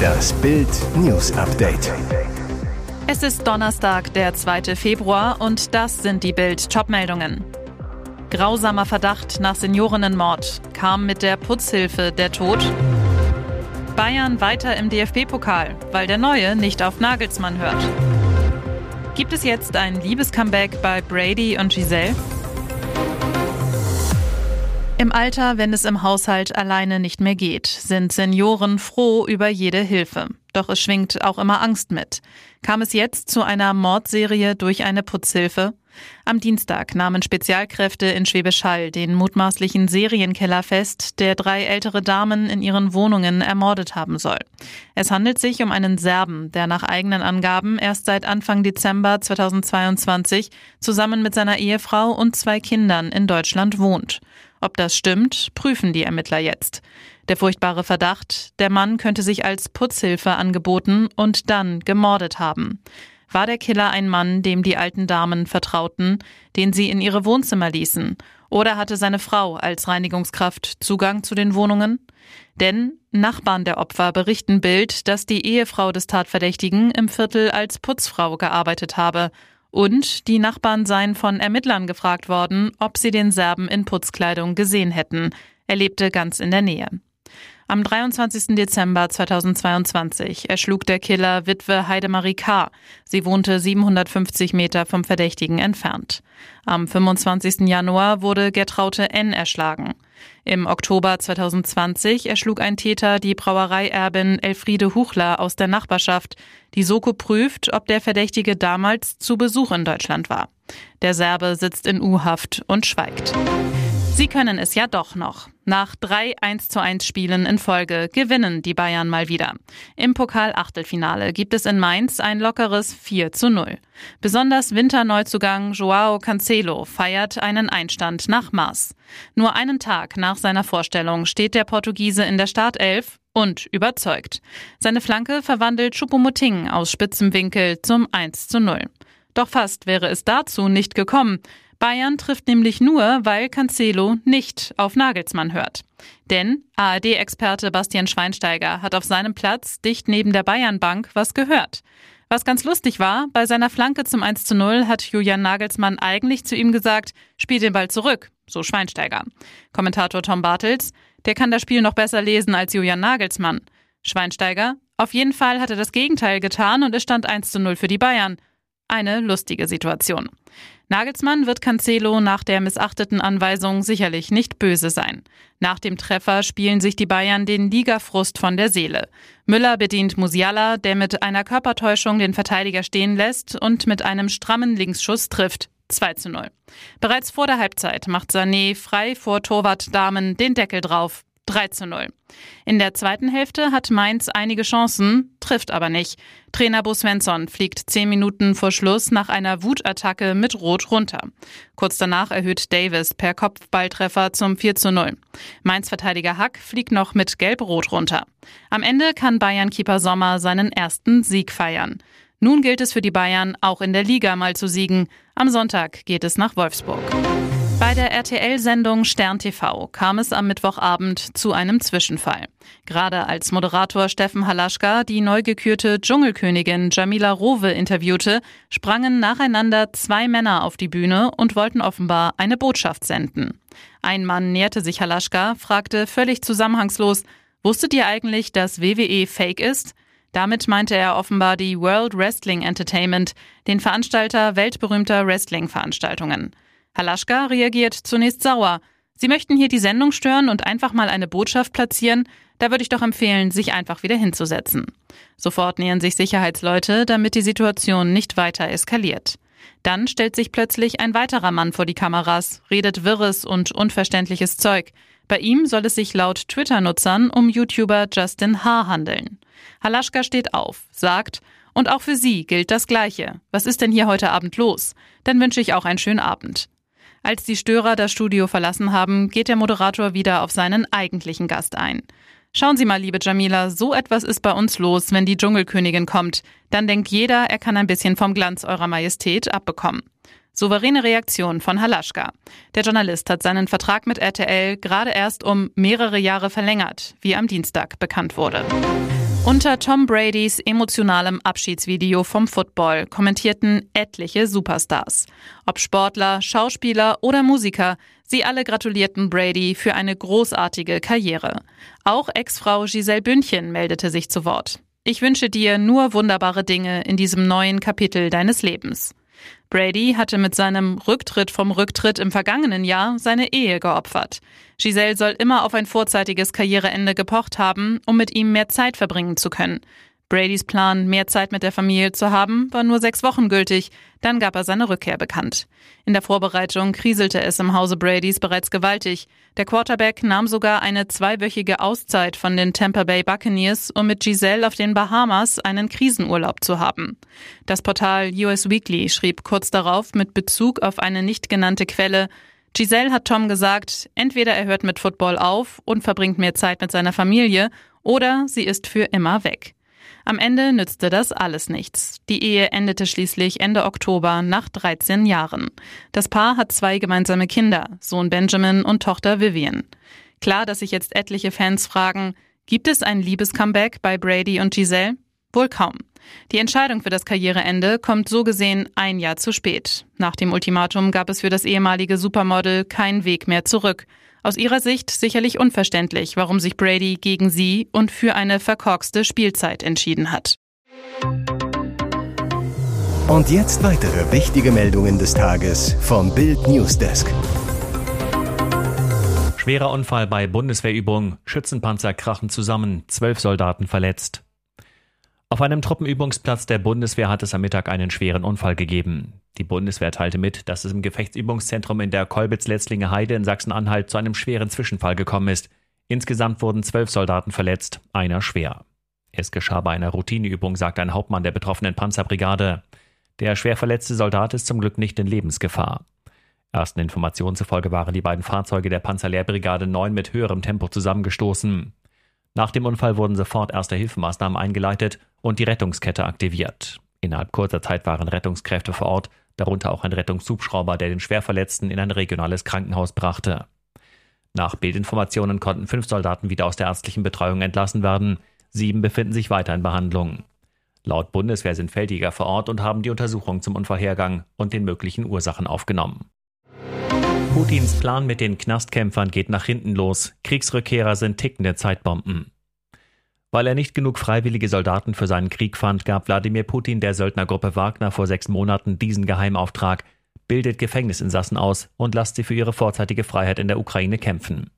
Das Bild News Update. Es ist Donnerstag, der 2. Februar und das sind die Bild Topmeldungen. Grausamer Verdacht nach Seniorinnenmord. Kam mit der Putzhilfe der Tod? Bayern weiter im DFB-Pokal, weil der Neue nicht auf Nagelsmann hört. Gibt es jetzt ein Liebescomeback bei Brady und Giselle? Im Alter, wenn es im Haushalt alleine nicht mehr geht, sind Senioren froh über jede Hilfe. Doch es schwingt auch immer Angst mit. Kam es jetzt zu einer Mordserie durch eine Putzhilfe? Am Dienstag nahmen Spezialkräfte in Schwäbisch Hall den mutmaßlichen Serienkiller fest, der drei ältere Damen in ihren Wohnungen ermordet haben soll. Es handelt sich um einen Serben, der nach eigenen Angaben erst seit Anfang Dezember 2022 zusammen mit seiner Ehefrau und zwei Kindern in Deutschland wohnt. Ob das stimmt, prüfen die Ermittler jetzt. Der furchtbare Verdacht, der Mann könnte sich als Putzhilfe angeboten und dann gemordet haben. War der Killer ein Mann, dem die alten Damen vertrauten, den sie in ihre Wohnzimmer ließen? Oder hatte seine Frau als Reinigungskraft Zugang zu den Wohnungen? Denn Nachbarn der Opfer berichten Bild, dass die Ehefrau des Tatverdächtigen im Viertel als Putzfrau gearbeitet habe und die Nachbarn seien von Ermittlern gefragt worden, ob sie den Serben in Putzkleidung gesehen hätten. Er lebte ganz in der Nähe. Am 23. Dezember 2022 erschlug der Killer Witwe Heidemarie K. Sie wohnte 750 Meter vom Verdächtigen entfernt. Am 25. Januar wurde Gertraute N. erschlagen. Im Oktober 2020 erschlug ein Täter die Brauereierbin Elfriede Huchler aus der Nachbarschaft. Die Soko prüft, ob der Verdächtige damals zu Besuch in Deutschland war. Der Serbe sitzt in U-Haft und schweigt. Sie können es ja doch noch. Nach drei 1 zu 1 Spielen in Folge gewinnen die Bayern mal wieder. Im Pokal-Achtelfinale gibt es in Mainz ein lockeres 4 zu 0. Besonders Winterneuzugang Joao Cancelo feiert einen Einstand nach Maß. Nur einen Tag nach seiner Vorstellung steht der Portugiese in der Startelf und überzeugt. Seine Flanke verwandelt Choupo-Moting aus spitzem Winkel zum 1 zu 0. Doch fast wäre es dazu nicht gekommen. Bayern trifft nämlich nur, weil Cancelo nicht auf Nagelsmann hört. Denn ARD-Experte Bastian Schweinsteiger hat auf seinem Platz dicht neben der Bayernbank was gehört. Was ganz lustig war, bei seiner Flanke zum 1 zu 0 hat Julian Nagelsmann eigentlich zu ihm gesagt, spiel den Ball zurück, so Schweinsteiger. Kommentator Tom Bartels, der kann das Spiel noch besser lesen als Julian Nagelsmann. Schweinsteiger, auf jeden Fall hat er das Gegenteil getan und es stand 1 zu 0 für die Bayern. Eine lustige Situation. Nagelsmann wird Cancelo nach der missachteten Anweisung sicherlich nicht böse sein. Nach dem Treffer spielen sich die Bayern den Ligafrust von der Seele. Müller bedient Musiala, der mit einer Körpertäuschung den Verteidiger stehen lässt und mit einem strammen Linksschuss trifft. 2 zu 0. Bereits vor der Halbzeit macht Sané frei vor Torwart Damen den Deckel drauf. 3 zu 0. In der zweiten Hälfte hat Mainz einige Chancen, trifft aber nicht. Trainer Bo Svensson fliegt zehn Minuten vor Schluss nach einer Wutattacke mit Rot runter. Kurz danach erhöht Davis per Kopfballtreffer zum 4 zu 0. Mainz-Verteidiger Hack fliegt noch mit Gelb-Rot runter. Am Ende kann Bayern-Keeper Sommer seinen ersten Sieg feiern. Nun gilt es für die Bayern, auch in der Liga mal zu siegen. Am Sonntag geht es nach Wolfsburg. Bei der RTL-Sendung Stern TV kam es am Mittwochabend zu einem Zwischenfall. Gerade als Moderator Steffen Halaschka die neu gekürte Dschungelkönigin Jamila Rowe interviewte, sprangen nacheinander zwei Männer auf die Bühne und wollten offenbar eine Botschaft senden. Ein Mann näherte sich Halaschka, fragte völlig zusammenhangslos, wusstet ihr eigentlich, dass WWE fake ist? Damit meinte er offenbar die World Wrestling Entertainment, den Veranstalter weltberühmter Wrestling-Veranstaltungen. Halaschka reagiert zunächst sauer. Sie möchten hier die Sendung stören und einfach mal eine Botschaft platzieren? Da würde ich doch empfehlen, sich einfach wieder hinzusetzen. Sofort nähern sich Sicherheitsleute, damit die Situation nicht weiter eskaliert. Dann stellt sich plötzlich ein weiterer Mann vor die Kameras, redet wirres und unverständliches Zeug. Bei ihm soll es sich laut Twitter-Nutzern um YouTuber Justin H. handeln. Halaschka steht auf, sagt, und auch für Sie gilt das Gleiche. Was ist denn hier heute Abend los? Dann wünsche ich auch einen schönen Abend. Als die Störer das Studio verlassen haben, geht der Moderator wieder auf seinen eigentlichen Gast ein. Schauen Sie mal, liebe Jamila, so etwas ist bei uns los, wenn die Dschungelkönigin kommt. Dann denkt jeder, er kann ein bisschen vom Glanz eurer Majestät abbekommen. Souveräne Reaktion von Halaschka. Der Journalist hat seinen Vertrag mit RTL gerade erst um mehrere Jahre verlängert, wie am Dienstag bekannt wurde. Unter Tom Bradys emotionalem Abschiedsvideo vom Football kommentierten etliche Superstars. Ob Sportler, Schauspieler oder Musiker, sie alle gratulierten Brady für eine großartige Karriere. Auch Ex-Frau Giselle Bündchen meldete sich zu Wort. Ich wünsche dir nur wunderbare Dinge in diesem neuen Kapitel deines Lebens. Brady hatte mit seinem Rücktritt vom Rücktritt im vergangenen Jahr seine Ehe geopfert. Giselle soll immer auf ein vorzeitiges Karriereende gepocht haben, um mit ihm mehr Zeit verbringen zu können. Bradys Plan, mehr Zeit mit der Familie zu haben, war nur sechs Wochen gültig. Dann gab er seine Rückkehr bekannt. In der Vorbereitung kriselte es im Hause Bradys bereits gewaltig. Der Quarterback nahm sogar eine zweiwöchige Auszeit von den Tampa Bay Buccaneers, um mit Giselle auf den Bahamas einen Krisenurlaub zu haben. Das Portal US Weekly schrieb kurz darauf mit Bezug auf eine nicht genannte Quelle, Giselle hat Tom gesagt, entweder er hört mit Football auf und verbringt mehr Zeit mit seiner Familie, oder sie ist für immer weg. Am Ende nützte das alles nichts. Die Ehe endete schließlich Ende Oktober nach 13 Jahren. Das Paar hat zwei gemeinsame Kinder, Sohn Benjamin und Tochter Vivian. Klar, dass sich jetzt etliche Fans fragen, gibt es ein Liebescomeback bei Brady und Giselle? Wohl kaum. Die Entscheidung für das Karriereende kommt so gesehen ein Jahr zu spät. Nach dem Ultimatum gab es für das ehemalige Supermodel keinen Weg mehr zurück. Aus ihrer Sicht sicherlich unverständlich, warum sich Brady gegen sie und für eine verkorkste Spielzeit entschieden hat. Und jetzt weitere wichtige Meldungen des Tages vom Bild Newsdesk. Schwerer Unfall bei Bundeswehrübung, Schützenpanzer krachen zusammen, zwölf Soldaten verletzt. Auf einem Truppenübungsplatz der Bundeswehr hat es am Mittag einen schweren Unfall gegeben. Die Bundeswehr teilte mit, dass es im Gefechtsübungszentrum in der Kolbitz-Letzlinge Heide in Sachsen-Anhalt zu einem schweren Zwischenfall gekommen ist. Insgesamt wurden zwölf Soldaten verletzt, einer schwer. Es geschah bei einer Routineübung, sagt ein Hauptmann der betroffenen Panzerbrigade. Der schwer verletzte Soldat ist zum Glück nicht in Lebensgefahr. Ersten Informationen zufolge waren die beiden Fahrzeuge der Panzerlehrbrigade 9 mit höherem Tempo zusammengestoßen. Nach dem Unfall wurden sofort erste Hilfemaßnahmen eingeleitet und die Rettungskette aktiviert. Innerhalb kurzer Zeit waren Rettungskräfte vor Ort, darunter auch ein Rettungshubschrauber, der den Schwerverletzten in ein regionales Krankenhaus brachte. Nach Bildinformationen konnten fünf Soldaten wieder aus der ärztlichen Betreuung entlassen werden. Sieben befinden sich weiter in Behandlung. Laut Bundeswehr sind Feldjäger vor Ort und haben die Untersuchung zum Unfallhergang und den möglichen Ursachen aufgenommen. Putins Plan mit den Knastkämpfern geht nach hinten los. Kriegsrückkehrer sind tickende Zeitbomben. Weil er nicht genug freiwillige Soldaten für seinen Krieg fand, gab Wladimir Putin der Söldnergruppe Wagner vor sechs Monaten diesen Geheimauftrag, bildet Gefängnisinsassen aus und lasst sie für ihre vorzeitige Freiheit in der Ukraine kämpfen.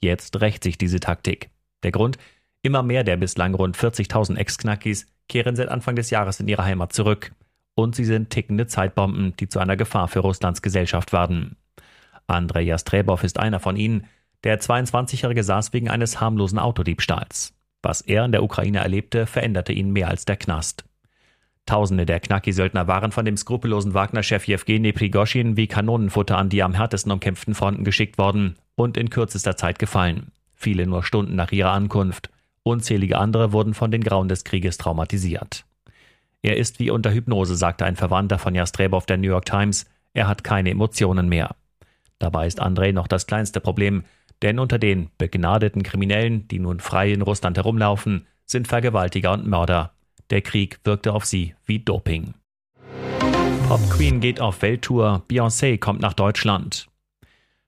Jetzt rächt sich diese Taktik. Der Grund? Immer mehr der bislang rund 40.000 Ex-Knackis kehren seit Anfang des Jahres in ihre Heimat zurück. Und sie sind tickende Zeitbomben, die zu einer Gefahr für Russlands Gesellschaft werden. Andrei Jastrebow ist einer von ihnen. Der 22-Jährige saß wegen eines harmlosen Autodiebstahls. Was er in der Ukraine erlebte, veränderte ihn mehr als der Knast. Tausende der Knacki-Söldner waren von dem skrupellosen Wagner-Chef Jewgeni Prigoschin wie Kanonenfutter an die am härtesten umkämpften Fronten geschickt worden und in kürzester Zeit gefallen. Viele nur Stunden nach ihrer Ankunft. Unzählige andere wurden von den Grauen des Krieges traumatisiert. Er ist wie unter Hypnose, sagte ein Verwandter von Jastrebow der New York Times. Er hat keine Emotionen mehr. Dabei ist Andrei noch das kleinste Problem, denn unter den begnadeten Kriminellen, die nun frei in Russland herumlaufen, sind Vergewaltiger und Mörder. Der Krieg wirkte auf sie wie Doping. Pop Queen geht auf Welttour, Beyoncé kommt nach Deutschland.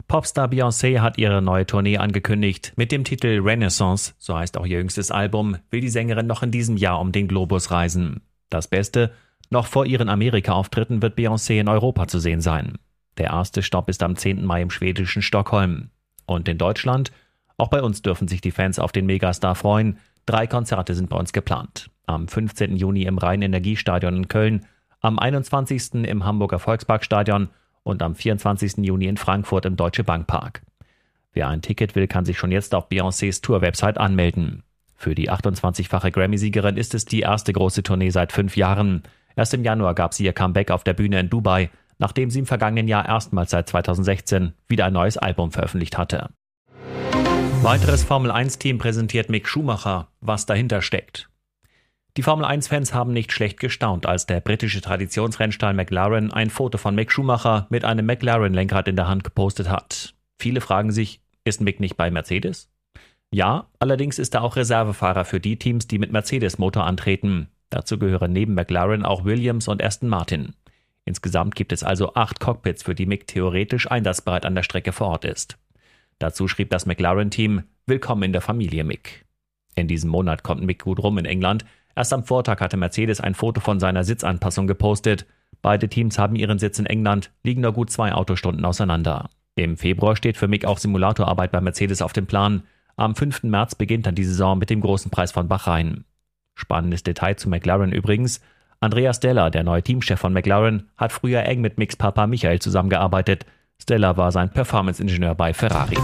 Popstar Beyoncé hat ihre neue Tournee angekündigt. Mit dem Titel Renaissance, so heißt auch ihr jüngstes Album, will die Sängerin noch in diesem Jahr um den Globus reisen. Das Beste, noch vor ihren Amerika-Auftritten wird Beyoncé in Europa zu sehen sein. Der erste Stopp ist am 10. Mai im schwedischen Stockholm. Und in Deutschland? Auch bei uns dürfen sich die Fans auf den Megastar freuen. Drei Konzerte sind bei uns geplant. Am 15. Juni im Rhein-Energiestadion in Köln, am 21. im Hamburger Volksparkstadion und am 24. Juni in Frankfurt im Deutsche Bankpark. Wer ein Ticket will, kann sich schon jetzt auf Beyoncés Tour-Website anmelden. Für die 28-fache Grammy-Siegerin ist es die erste große Tournee seit fünf Jahren. Erst im Januar gab sie ihr Comeback auf der Bühne in Dubai nachdem sie im vergangenen Jahr erstmals seit 2016 wieder ein neues Album veröffentlicht hatte. Weiteres Formel-1-Team präsentiert Mick Schumacher, was dahinter steckt. Die Formel 1-Fans haben nicht schlecht gestaunt, als der britische Traditionsrennstall McLaren ein Foto von Mick Schumacher mit einem McLaren-Lenkrad in der Hand gepostet hat. Viele fragen sich, ist Mick nicht bei Mercedes? Ja, allerdings ist er auch Reservefahrer für die Teams, die mit Mercedes-Motor antreten. Dazu gehören neben McLaren auch Williams und Aston Martin. Insgesamt gibt es also acht Cockpits, für die Mick theoretisch einsatzbereit an der Strecke vor Ort ist. Dazu schrieb das McLaren-Team Willkommen in der Familie Mick. In diesem Monat kommt Mick gut rum in England. Erst am Vortag hatte Mercedes ein Foto von seiner Sitzanpassung gepostet. Beide Teams haben ihren Sitz in England, liegen nur gut zwei Autostunden auseinander. Im Februar steht für Mick auch Simulatorarbeit bei Mercedes auf dem Plan. Am 5. März beginnt dann die Saison mit dem großen Preis von Bahrain. Spannendes Detail zu McLaren übrigens. Andreas Stella, der neue Teamchef von McLaren, hat früher eng mit Micks Papa Michael zusammengearbeitet. Stella war sein Performance-Ingenieur bei Ferrari.